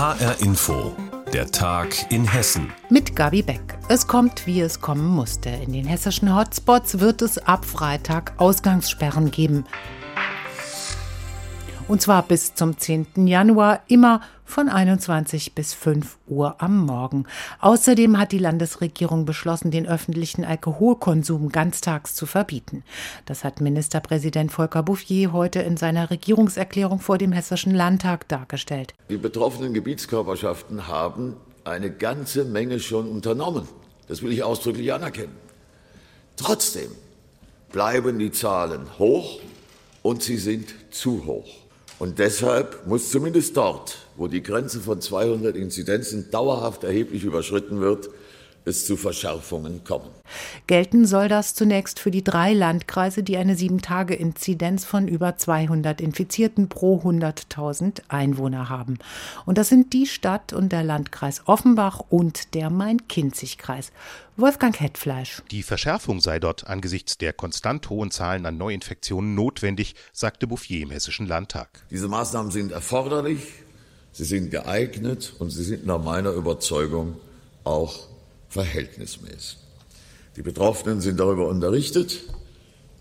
HR Info, der Tag in Hessen. Mit Gabi Beck. Es kommt, wie es kommen musste. In den hessischen Hotspots wird es ab Freitag Ausgangssperren geben. Und zwar bis zum 10. Januar immer von 21 bis 5 Uhr am Morgen. Außerdem hat die Landesregierung beschlossen, den öffentlichen Alkoholkonsum ganztags zu verbieten. Das hat Ministerpräsident Volker Bouffier heute in seiner Regierungserklärung vor dem Hessischen Landtag dargestellt. Die betroffenen Gebietskörperschaften haben eine ganze Menge schon unternommen. Das will ich ausdrücklich anerkennen. Trotzdem bleiben die Zahlen hoch und sie sind zu hoch. Und deshalb muss zumindest dort, wo die Grenze von 200 Inzidenzen dauerhaft erheblich überschritten wird, es zu Verschärfungen kommen. Gelten soll das zunächst für die drei Landkreise, die eine 7-Tage-Inzidenz von über 200 Infizierten pro 100.000 Einwohner haben. Und das sind die Stadt und der Landkreis Offenbach und der Main-Kinzig-Kreis. Wolfgang Hetfleisch. Die Verschärfung sei dort angesichts der konstant hohen Zahlen an Neuinfektionen notwendig, sagte Bouffier im Hessischen Landtag. Diese Maßnahmen sind erforderlich, sie sind geeignet und sie sind nach meiner Überzeugung auch verhältnismäßig. Die Betroffenen sind darüber unterrichtet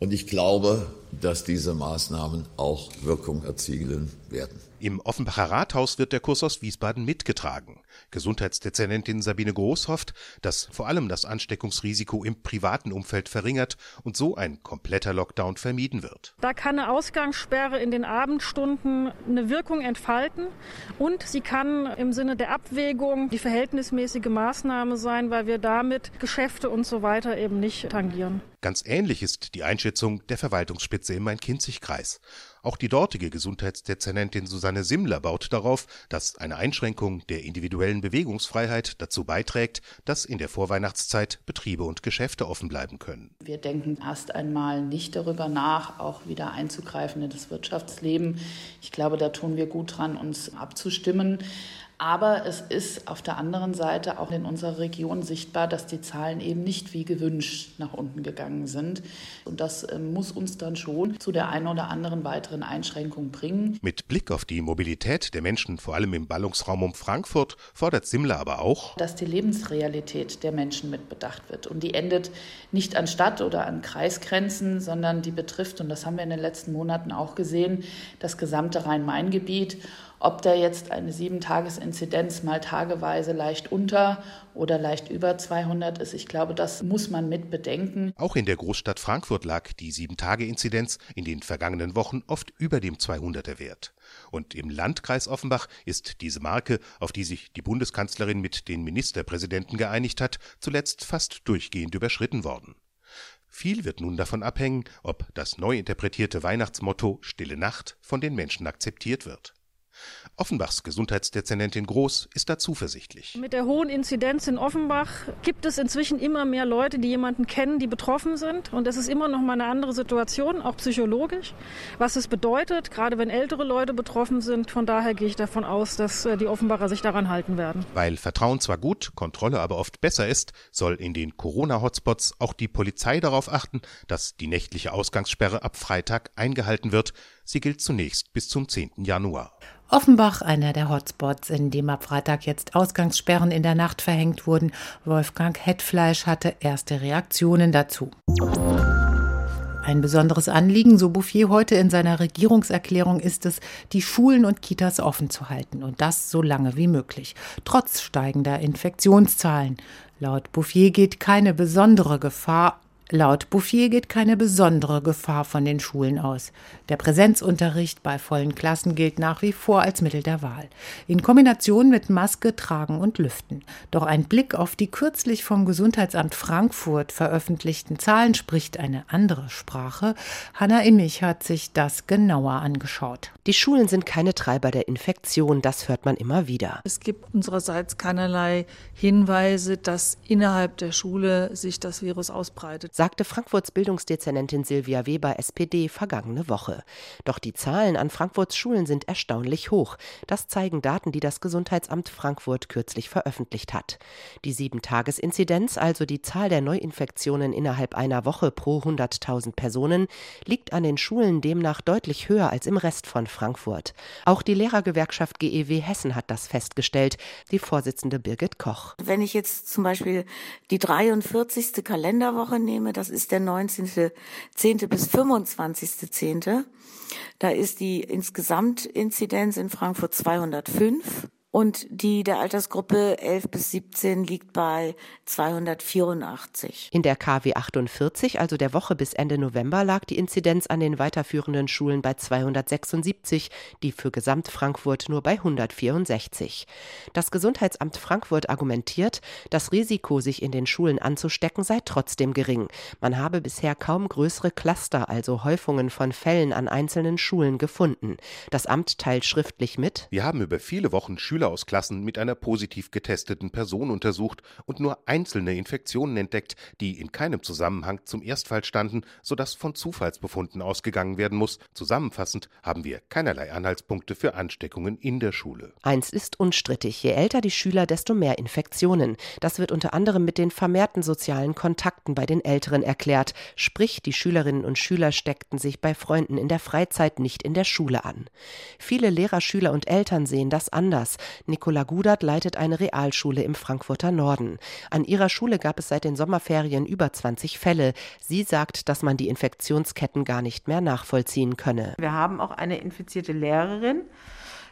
und ich glaube, dass diese Maßnahmen auch Wirkung erzielen werden. Im Offenbacher Rathaus wird der Kurs aus Wiesbaden mitgetragen. Gesundheitsdezernentin Sabine Groß hofft, dass vor allem das Ansteckungsrisiko im privaten Umfeld verringert und so ein kompletter Lockdown vermieden wird. Da kann eine Ausgangssperre in den Abendstunden eine Wirkung entfalten und sie kann im Sinne der Abwägung die verhältnismäßige Maßnahme sein, weil wir damit Geschäfte und so weiter eben nicht tangieren. Ganz ähnlich ist die Einschätzung der Verwaltungsspitze im Main-Kinzig-Kreis. Auch die dortige Gesundheitsdezernentin Susanne Simmler baut darauf, dass eine Einschränkung der individuellen Bewegungsfreiheit dazu beiträgt, dass in der Vorweihnachtszeit Betriebe und Geschäfte offen bleiben können. Wir denken erst einmal nicht darüber nach, auch wieder einzugreifen in das Wirtschaftsleben. Ich glaube, da tun wir gut dran, uns abzustimmen. Aber es ist auf der anderen Seite auch in unserer Region sichtbar, dass die Zahlen eben nicht wie gewünscht nach unten gegangen sind. Und das ähm, muss uns dann schon zu der einen oder anderen weiteren Einschränkung bringen. Mit Blick auf die Mobilität der Menschen, vor allem im Ballungsraum um Frankfurt, fordert Simmler aber auch, dass die Lebensrealität der Menschen mit bedacht wird. Und die endet nicht an Stadt- oder an Kreisgrenzen, sondern die betrifft, und das haben wir in den letzten Monaten auch gesehen, das gesamte Rhein-Main-Gebiet. Ob da jetzt eine Sieben-Tages-Inzidenz mal tageweise leicht unter oder leicht über 200 ist, ich glaube, das muss man mit bedenken. Auch in der Großstadt Frankfurt lag die Sieben-Tage-Inzidenz in den vergangenen Wochen oft über dem 200er Wert. Und im Landkreis Offenbach ist diese Marke, auf die sich die Bundeskanzlerin mit den Ministerpräsidenten geeinigt hat, zuletzt fast durchgehend überschritten worden. Viel wird nun davon abhängen, ob das neu interpretierte Weihnachtsmotto Stille Nacht von den Menschen akzeptiert wird. Offenbachs Gesundheitsdezernentin Groß ist da zuversichtlich. Mit der hohen Inzidenz in Offenbach gibt es inzwischen immer mehr Leute, die jemanden kennen, die betroffen sind. Und es ist immer noch mal eine andere Situation, auch psychologisch, was es bedeutet, gerade wenn ältere Leute betroffen sind. Von daher gehe ich davon aus, dass äh, die Offenbacher sich daran halten werden. Weil Vertrauen zwar gut, Kontrolle aber oft besser ist, soll in den Corona-Hotspots auch die Polizei darauf achten, dass die nächtliche Ausgangssperre ab Freitag eingehalten wird. Sie gilt zunächst bis zum 10. Januar. Offenbach, einer der Hotspots, in dem ab Freitag jetzt Ausgangssperren in der Nacht verhängt wurden. Wolfgang Hetfleisch hatte erste Reaktionen dazu. Ein besonderes Anliegen, so Bouffier heute in seiner Regierungserklärung, ist es, die Schulen und Kitas offen zu halten und das so lange wie möglich, trotz steigender Infektionszahlen. Laut Bouffier geht keine besondere Gefahr Laut Bouffier geht keine besondere Gefahr von den Schulen aus. Der Präsenzunterricht bei vollen Klassen gilt nach wie vor als Mittel der Wahl. In Kombination mit Maske tragen und lüften. Doch ein Blick auf die kürzlich vom Gesundheitsamt Frankfurt veröffentlichten Zahlen spricht eine andere Sprache. Hanna Immich hat sich das genauer angeschaut. Die Schulen sind keine Treiber der Infektion, das hört man immer wieder. Es gibt unsererseits keinerlei Hinweise, dass innerhalb der Schule sich das Virus ausbreitet. Sagte Frankfurts Bildungsdezernentin Silvia Weber, SPD, vergangene Woche. Doch die Zahlen an Frankfurts Schulen sind erstaunlich hoch. Das zeigen Daten, die das Gesundheitsamt Frankfurt kürzlich veröffentlicht hat. Die Sieben-Tages-Inzidenz, also die Zahl der Neuinfektionen innerhalb einer Woche pro 100.000 Personen, liegt an den Schulen demnach deutlich höher als im Rest von Frankfurt. Auch die Lehrergewerkschaft GEW Hessen hat das festgestellt, die Vorsitzende Birgit Koch. Wenn ich jetzt zum Beispiel die 43. Kalenderwoche nehme, das ist der 19.10. bis 25.10., da ist die Insgesamtinzidenz in Frankfurt 205 und die der Altersgruppe 11 bis 17 liegt bei 284. In der KW 48, also der Woche bis Ende November, lag die Inzidenz an den weiterführenden Schulen bei 276, die für Gesamtfrankfurt nur bei 164. Das Gesundheitsamt Frankfurt argumentiert, das Risiko, sich in den Schulen anzustecken, sei trotzdem gering. Man habe bisher kaum größere Cluster, also Häufungen von Fällen an einzelnen Schulen gefunden. Das Amt teilt schriftlich mit. Wir haben über viele Wochen Schüler Schüler aus Klassen mit einer positiv getesteten Person untersucht und nur einzelne Infektionen entdeckt, die in keinem Zusammenhang zum Erstfall standen, sodass von Zufallsbefunden ausgegangen werden muss. Zusammenfassend haben wir keinerlei Anhaltspunkte für Ansteckungen in der Schule. Eins ist unstrittig, je älter die Schüler, desto mehr Infektionen. Das wird unter anderem mit den vermehrten sozialen Kontakten bei den Älteren erklärt. Sprich, die Schülerinnen und Schüler steckten sich bei Freunden in der Freizeit nicht in der Schule an. Viele Lehrer, Schüler und Eltern sehen das anders. Nicola Gudert leitet eine Realschule im Frankfurter Norden. An ihrer Schule gab es seit den Sommerferien über 20 Fälle. Sie sagt, dass man die Infektionsketten gar nicht mehr nachvollziehen könne. Wir haben auch eine infizierte Lehrerin,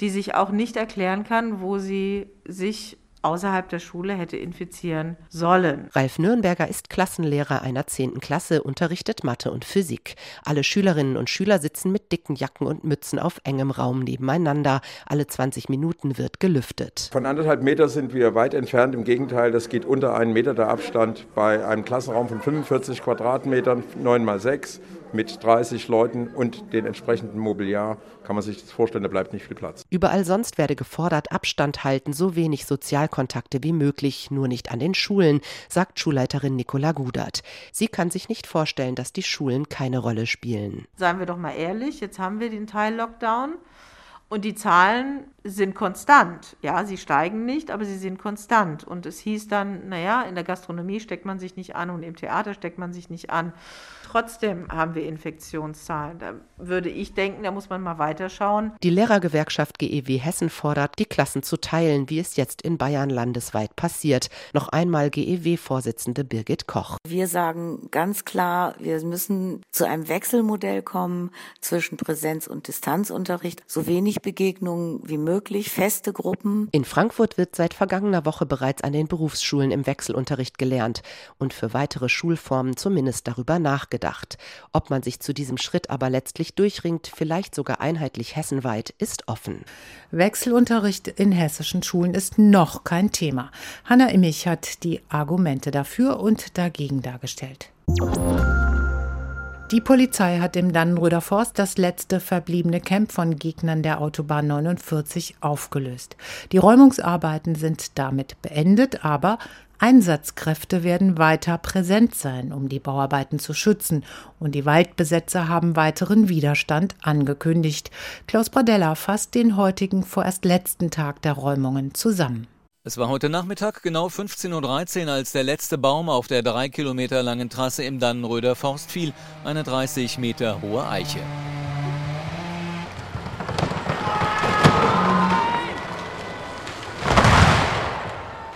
die sich auch nicht erklären kann, wo sie sich außerhalb der Schule hätte infizieren sollen. Ralf Nürnberger ist Klassenlehrer einer 10. Klasse, unterrichtet Mathe und Physik. Alle Schülerinnen und Schüler sitzen mit dicken Jacken und Mützen auf engem Raum nebeneinander. Alle 20 Minuten wird gelüftet. Von anderthalb Meter sind wir weit entfernt. Im Gegenteil, das geht unter einen Meter der Abstand bei einem Klassenraum von 45 Quadratmetern, 9 mal 6 mit 30 Leuten und den entsprechenden Mobiliar kann man sich das vorstellen, da bleibt nicht viel Platz. Überall sonst werde gefordert, Abstand halten, so wenig Sozialkontakte wie möglich, nur nicht an den Schulen, sagt Schulleiterin Nicola Gudert. Sie kann sich nicht vorstellen, dass die Schulen keine Rolle spielen. Seien wir doch mal ehrlich, jetzt haben wir den Teil Lockdown. Und die Zahlen sind konstant. Ja, sie steigen nicht, aber sie sind konstant. Und es hieß dann, naja, in der Gastronomie steckt man sich nicht an und im Theater steckt man sich nicht an. Trotzdem haben wir Infektionszahlen. Da würde ich denken, da muss man mal weiterschauen. Die Lehrergewerkschaft GEW Hessen fordert, die Klassen zu teilen, wie es jetzt in Bayern landesweit passiert. Noch einmal GEW-Vorsitzende Birgit Koch. Wir sagen ganz klar, wir müssen zu einem Wechselmodell kommen zwischen Präsenz- und Distanzunterricht. So wenig Begegnungen wie möglich, feste Gruppen. In Frankfurt wird seit vergangener Woche bereits an den Berufsschulen im Wechselunterricht gelernt und für weitere Schulformen zumindest darüber nachgedacht nachgedacht. Ob man sich zu diesem Schritt aber letztlich durchringt, vielleicht sogar einheitlich hessenweit, ist offen. Wechselunterricht in hessischen Schulen ist noch kein Thema. Hanna Immich hat die Argumente dafür und dagegen dargestellt. Die Polizei hat im Dannenröder Forst das letzte verbliebene Camp von Gegnern der Autobahn 49 aufgelöst. Die Räumungsarbeiten sind damit beendet, aber Einsatzkräfte werden weiter präsent sein, um die Bauarbeiten zu schützen, und die Waldbesetzer haben weiteren Widerstand angekündigt. Klaus Bradella fasst den heutigen vorerst letzten Tag der Räumungen zusammen. Es war heute Nachmittag genau 15.13 Uhr, als der letzte Baum auf der drei Kilometer langen Trasse im Dannenröder Forst fiel, eine 30 Meter hohe Eiche.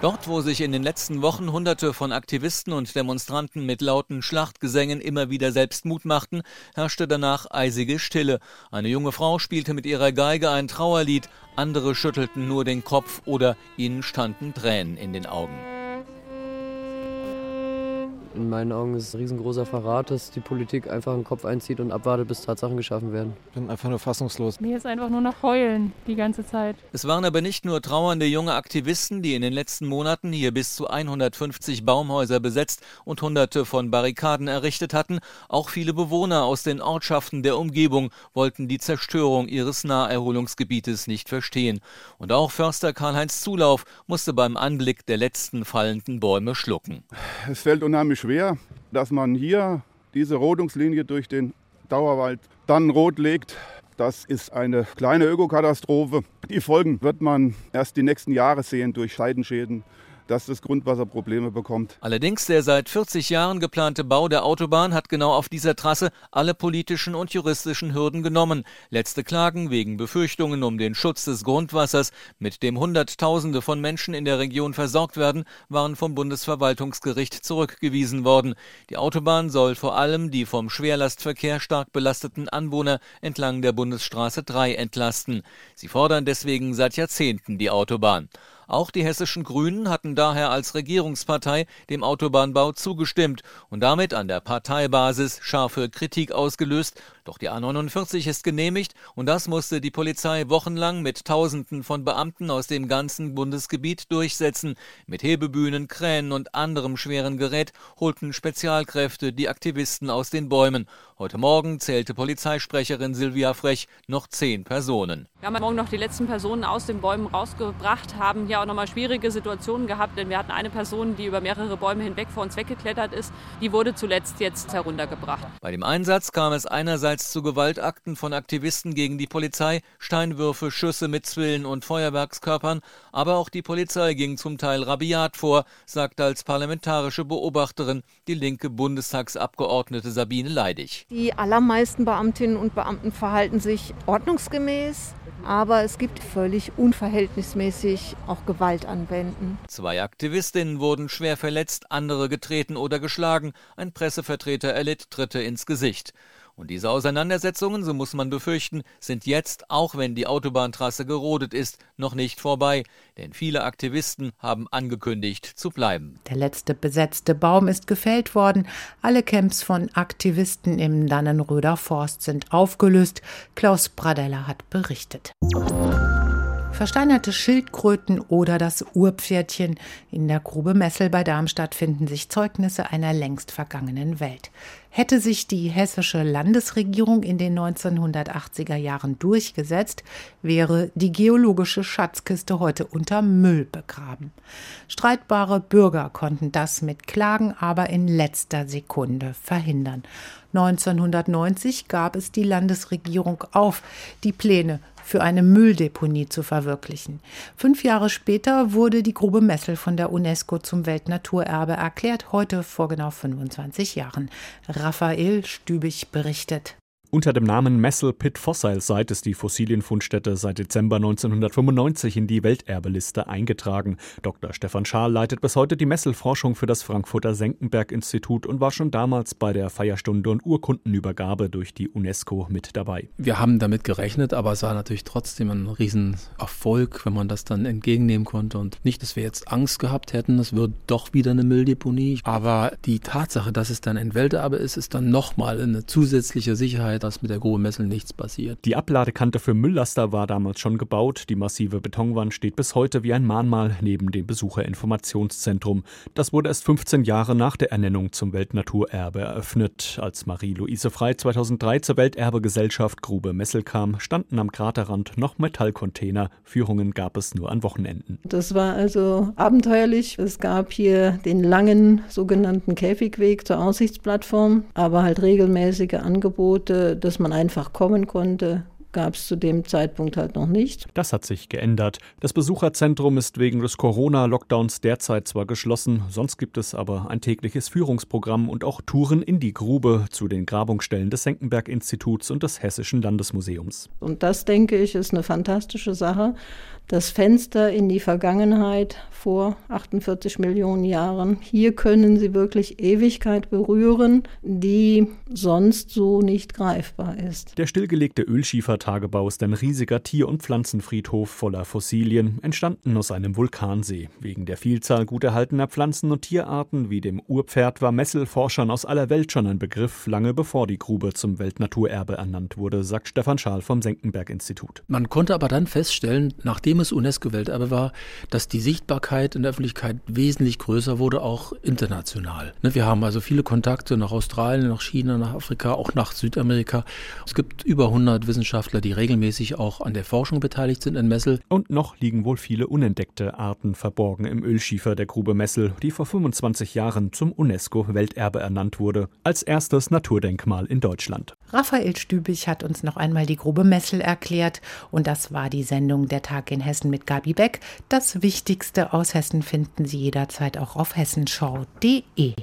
Dort, wo sich in den letzten Wochen Hunderte von Aktivisten und Demonstranten mit lauten Schlachtgesängen immer wieder selbst Mut machten, herrschte danach eisige Stille. Eine junge Frau spielte mit ihrer Geige ein Trauerlied, andere schüttelten nur den Kopf oder ihnen standen Tränen in den Augen. In meinen Augen ist es ein riesengroßer Verrat, dass die Politik einfach den Kopf einzieht und abwartet, bis Tatsachen geschaffen werden. Ich bin einfach nur fassungslos. Mir ist einfach nur noch heulen die ganze Zeit. Es waren aber nicht nur trauernde junge Aktivisten, die in den letzten Monaten hier bis zu 150 Baumhäuser besetzt und hunderte von Barrikaden errichtet hatten. Auch viele Bewohner aus den Ortschaften der Umgebung wollten die Zerstörung ihres Naherholungsgebietes nicht verstehen. Und auch Förster Karl-Heinz Zulauf musste beim Anblick der letzten fallenden Bäume schlucken. Es fällt unheimlich schwer, dass man hier diese Rodungslinie durch den Dauerwald dann rot legt. Das ist eine kleine Ökokatastrophe. Die Folgen wird man erst die nächsten Jahre sehen durch Scheidenschäden dass das Grundwasser Probleme bekommt. Allerdings der seit 40 Jahren geplante Bau der Autobahn hat genau auf dieser Trasse alle politischen und juristischen Hürden genommen. Letzte Klagen wegen Befürchtungen um den Schutz des Grundwassers, mit dem Hunderttausende von Menschen in der Region versorgt werden, waren vom Bundesverwaltungsgericht zurückgewiesen worden. Die Autobahn soll vor allem die vom Schwerlastverkehr stark belasteten Anwohner entlang der Bundesstraße 3 entlasten. Sie fordern deswegen seit Jahrzehnten die Autobahn. Auch die hessischen Grünen hatten daher als Regierungspartei dem Autobahnbau zugestimmt und damit an der Parteibasis scharfe Kritik ausgelöst. Doch die A49 ist genehmigt und das musste die Polizei wochenlang mit Tausenden von Beamten aus dem ganzen Bundesgebiet durchsetzen. Mit Hebebühnen, Kränen und anderem schweren Gerät holten Spezialkräfte die Aktivisten aus den Bäumen. Heute Morgen zählte Polizeisprecherin Silvia Frech noch zehn Personen. Wir haben morgen noch die letzten Personen aus den Bäumen rausgebracht, haben hier auch nochmal schwierige Situationen gehabt, denn wir hatten eine Person, die über mehrere Bäume hinweg vor uns weggeklettert ist. Die wurde zuletzt jetzt heruntergebracht. Bei dem Einsatz kam es einerseits zu Gewaltakten von Aktivisten gegen die Polizei, Steinwürfe, Schüsse mit Zwillen und Feuerwerkskörpern, aber auch die Polizei ging zum Teil rabiat vor, sagte als parlamentarische Beobachterin die linke Bundestagsabgeordnete Sabine Leidig. Die allermeisten Beamtinnen und Beamten verhalten sich ordnungsgemäß, aber es gibt völlig unverhältnismäßig auch Gewalt anwenden. Zwei Aktivistinnen wurden schwer verletzt, andere getreten oder geschlagen. Ein Pressevertreter erlitt Tritte ins Gesicht. Und diese Auseinandersetzungen, so muss man befürchten, sind jetzt, auch wenn die Autobahntrasse gerodet ist, noch nicht vorbei. Denn viele Aktivisten haben angekündigt zu bleiben. Der letzte besetzte Baum ist gefällt worden. Alle Camps von Aktivisten im Dannenröder Forst sind aufgelöst. Klaus Bradella hat berichtet versteinerte Schildkröten oder das Urpferdchen. In der Grube Messel bei Darmstadt finden sich Zeugnisse einer längst vergangenen Welt. Hätte sich die hessische Landesregierung in den 1980er Jahren durchgesetzt, wäre die geologische Schatzkiste heute unter Müll begraben. Streitbare Bürger konnten das mit Klagen aber in letzter Sekunde verhindern. 1990 gab es die Landesregierung auf, die Pläne für eine Mülldeponie zu verwirklichen. Fünf Jahre später wurde die Grube Messel von der UNESCO zum Weltnaturerbe erklärt, heute vor genau 25 Jahren. Raphael Stübig berichtet. Unter dem Namen Messel Pit Fossil Site ist die Fossilienfundstätte seit Dezember 1995 in die Welterbeliste eingetragen. Dr. Stefan Schaal leitet bis heute die Messelforschung für das Frankfurter Senckenberg-Institut und war schon damals bei der Feierstunde und Urkundenübergabe durch die UNESCO mit dabei. Wir haben damit gerechnet, aber es war natürlich trotzdem ein Riesenerfolg, wenn man das dann entgegennehmen konnte. Und nicht, dass wir jetzt Angst gehabt hätten, es wird doch wieder eine Mülldeponie. Aber die Tatsache, dass es dann ein Welterbe ist, ist dann nochmal eine zusätzliche Sicherheit dass mit der Grube Messel nichts passiert. Die Abladekante für Mülllaster war damals schon gebaut. Die massive Betonwand steht bis heute wie ein Mahnmal neben dem Besucherinformationszentrum. Das wurde erst 15 Jahre nach der Ernennung zum Weltnaturerbe eröffnet. Als Marie-Louise Frey 2003 zur Welterbegesellschaft Grube Messel kam, standen am Kraterrand noch Metallcontainer. Führungen gab es nur an Wochenenden. Das war also abenteuerlich. Es gab hier den langen sogenannten Käfigweg zur Aussichtsplattform, aber halt regelmäßige Angebote dass man einfach kommen konnte, gab es zu dem Zeitpunkt halt noch nicht. Das hat sich geändert. Das Besucherzentrum ist wegen des Corona-Lockdowns derzeit zwar geschlossen, sonst gibt es aber ein tägliches Führungsprogramm und auch Touren in die Grube zu den Grabungsstellen des Senckenberg-Instituts und des Hessischen Landesmuseums. Und das, denke ich, ist eine fantastische Sache, das Fenster in die Vergangenheit vor 48 Millionen Jahren. Hier können Sie wirklich Ewigkeit berühren, die sonst so nicht greifbar ist. Der stillgelegte Ölschiefertagebau ist ein riesiger Tier- und Pflanzenfriedhof voller Fossilien, entstanden aus einem Vulkansee. Wegen der Vielzahl gut erhaltener Pflanzen- und Tierarten wie dem Urpferd war Messel Forschern aus aller Welt schon ein Begriff, lange bevor die Grube zum Weltnaturerbe ernannt wurde, sagt Stefan Schaal vom Senckenberg-Institut. Man konnte aber dann feststellen, nachdem es UNESCO-Welterbe war, dass die Sichtbarkeit in der Öffentlichkeit wesentlich größer wurde, auch international. Ne, wir haben also viele Kontakte nach Australien, nach China, nach Afrika, auch nach Südamerika. Es gibt über 100 Wissenschaftler, die regelmäßig auch an der Forschung beteiligt sind in Messel. Und noch liegen wohl viele unentdeckte Arten verborgen im Ölschiefer der Grube Messel, die vor 25 Jahren zum UNESCO-Welterbe ernannt wurde, als erstes Naturdenkmal in Deutschland. Raphael Stübig hat uns noch einmal die Grube Messel erklärt und das war die Sendung Der Tag in Hessen mit Gabi Beck. Das Wichtigste aus Hessen finden Sie jederzeit auch auf hessenschau.de.